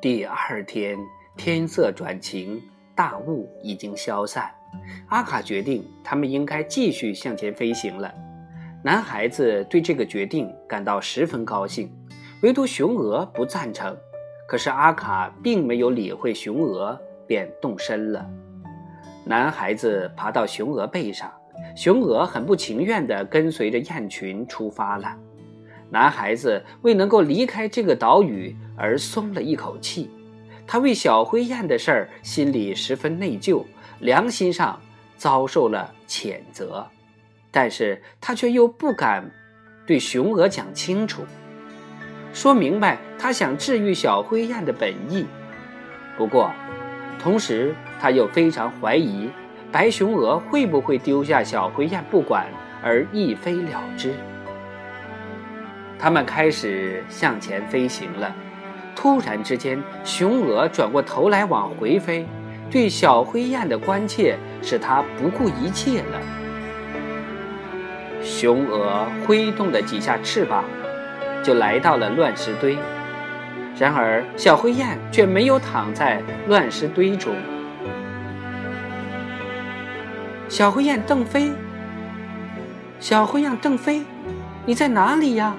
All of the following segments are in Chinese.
第二天，天色转晴，大雾已经消散。阿卡决定，他们应该继续向前飞行了。男孩子对这个决定感到十分高兴，唯独雄鹅不赞成。可是阿卡并没有理会雄鹅，便动身了。男孩子爬到雄鹅背上，雄鹅很不情愿地跟随着雁群出发了。男孩子为能够离开这个岛屿而松了一口气，他为小灰雁的事儿心里十分内疚，良心上遭受了谴责，但是他却又不敢对雄鹅讲清楚，说明白他想治愈小灰雁的本意。不过，同时他又非常怀疑白雄鹅会不会丢下小灰雁不管而一飞了之。他们开始向前飞行了，突然之间，雄鹅转过头来往回飞，对小灰雁的关切使它不顾一切了。雄鹅挥动了几下翅膀，就来到了乱石堆。然而，小灰雁却没有躺在乱石堆中。小灰雁邓飞，小灰雁邓飞，你在哪里呀？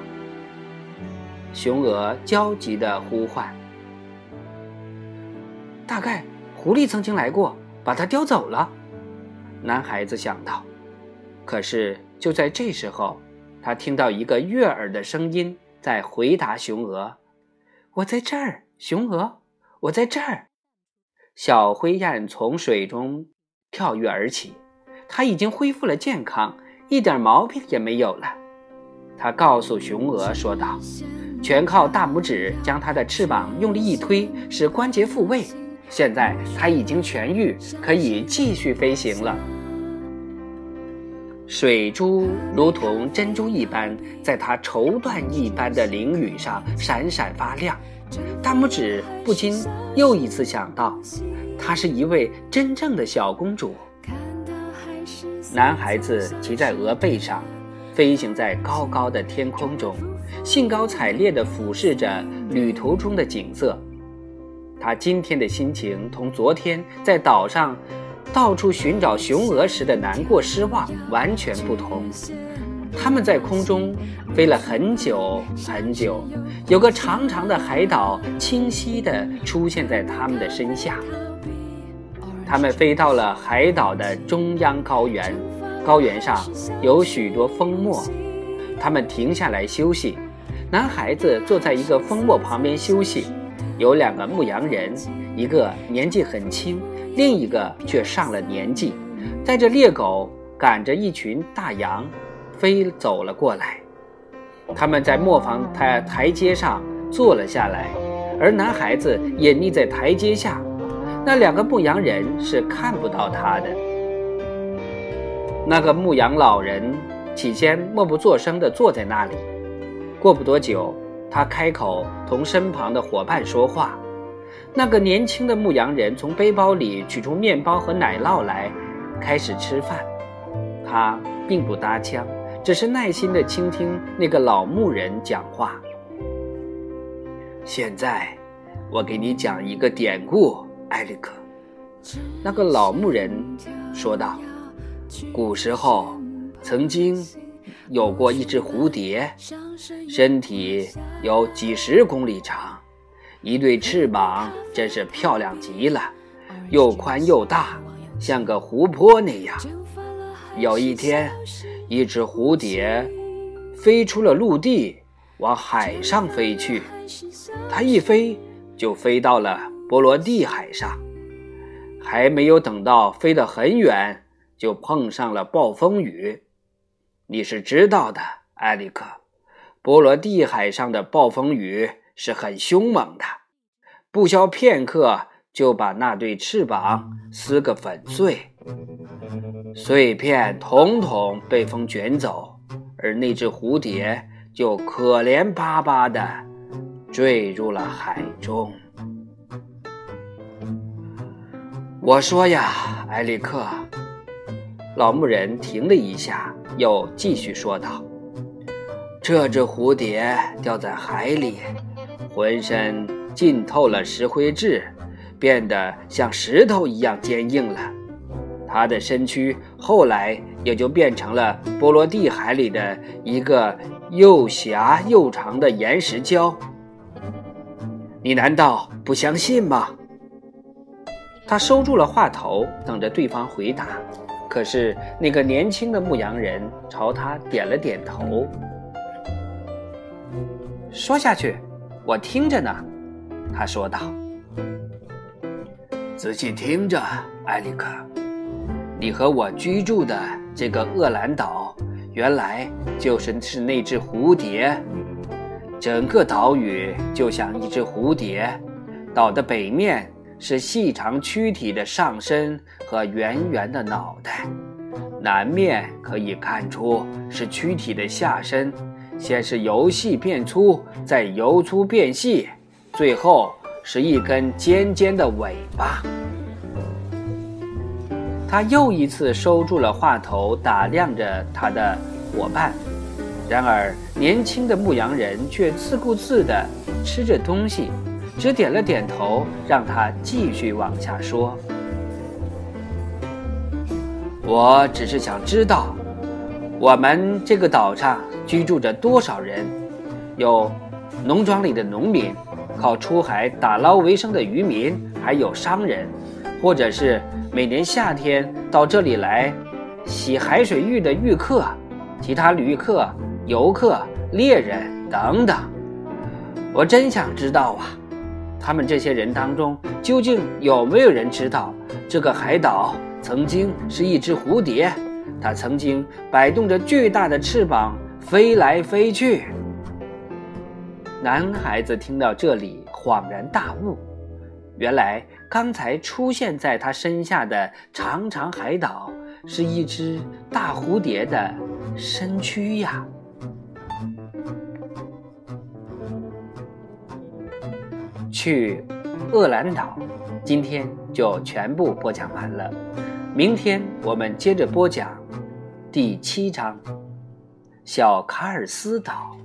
雄鹅焦急地呼唤：“大概狐狸曾经来过，把它叼走了。”男孩子想到。可是就在这时候，他听到一个悦耳的声音在回答雄鹅：“我在这儿，雄鹅，我在这儿。”小灰雁从水中跳跃而起，它已经恢复了健康，一点毛病也没有了。他告诉雄鹅说道。全靠大拇指将它的翅膀用力一推，使关节复位。现在它已经痊愈，可以继续飞行了。水珠如同珍珠一般，在它绸缎一般的翎羽上闪闪发亮。大拇指不禁又一次想到，她是一位真正的小公主。男孩子骑在鹅背上，飞行在高高的天空中。兴高采烈地俯视着旅途中的景色，他今天的心情同昨天在岛上到处寻找雄鹅时的难过、失望完全不同。他们在空中飞了很久很久，有个长长的海岛清晰地出现在他们的身下。他们飞到了海岛的中央高原，高原上有许多枫墨。他们停下来休息，男孩子坐在一个蜂窝旁边休息。有两个牧羊人，一个年纪很轻，另一个却上了年纪，带着猎狗赶着一群大羊，飞走了过来。他们在磨坊台台阶上坐了下来，而男孩子隐匿在台阶下，那两个牧羊人是看不到他的。那个牧羊老人。起先默不作声地坐在那里，过不多久，他开口同身旁的伙伴说话。那个年轻的牧羊人从背包里取出面包和奶酪来，开始吃饭。他并不搭腔，只是耐心地倾听那个老牧人讲话。现在，我给你讲一个典故，埃里克。那个老牧人说道：“古时候。”曾经有过一只蝴蝶，身体有几十公里长，一对翅膀真是漂亮极了，又宽又大，像个湖泊那样。有一天，一只蝴蝶飞出了陆地，往海上飞去。它一飞就飞到了波罗的海上，还没有等到飞得很远，就碰上了暴风雨。你是知道的，艾利克，波罗的海上的暴风雨是很凶猛的，不消片刻就把那对翅膀撕个粉碎，碎片统统被风卷走，而那只蝴蝶就可怜巴巴的坠入了海中。我说呀，艾利克，老牧人停了一下。又继续说道：“这只蝴蝶掉在海里，浑身浸透了石灰质，变得像石头一样坚硬了。它的身躯后来也就变成了波罗的海里的一个又狭又长的岩石礁。你难道不相信吗？他收住了话头，等着对方回答。可是那个年轻的牧羊人朝他点了点头。说下去，我听着呢。他说道：“仔细听着，埃里克，你和我居住的这个厄兰岛，原来就是是那只蝴蝶。整个岛屿就像一只蝴蝶，岛的北面。”是细长躯体的上身和圆圆的脑袋，南面可以看出是躯体的下身，先是由细变粗，再由粗变细，最后是一根尖尖的尾巴。他又一次收住了话头，打量着他的伙伴。然而，年轻的牧羊人却自顾自地吃着东西。只点了点头，让他继续往下说。我只是想知道，我们这个岛上居住着多少人？有农庄里的农民，靠出海打捞为生的渔民，还有商人，或者是每年夏天到这里来洗海水浴的浴客，其他旅客、游客、猎人等等。我真想知道啊！他们这些人当中，究竟有没有人知道，这个海岛曾经是一只蝴蝶？它曾经摆动着巨大的翅膀飞来飞去。男孩子听到这里，恍然大悟：原来刚才出现在他身下的长长海岛，是一只大蝴蝶的身躯呀。去厄兰岛，今天就全部播讲完了。明天我们接着播讲第七章：小卡尔斯岛。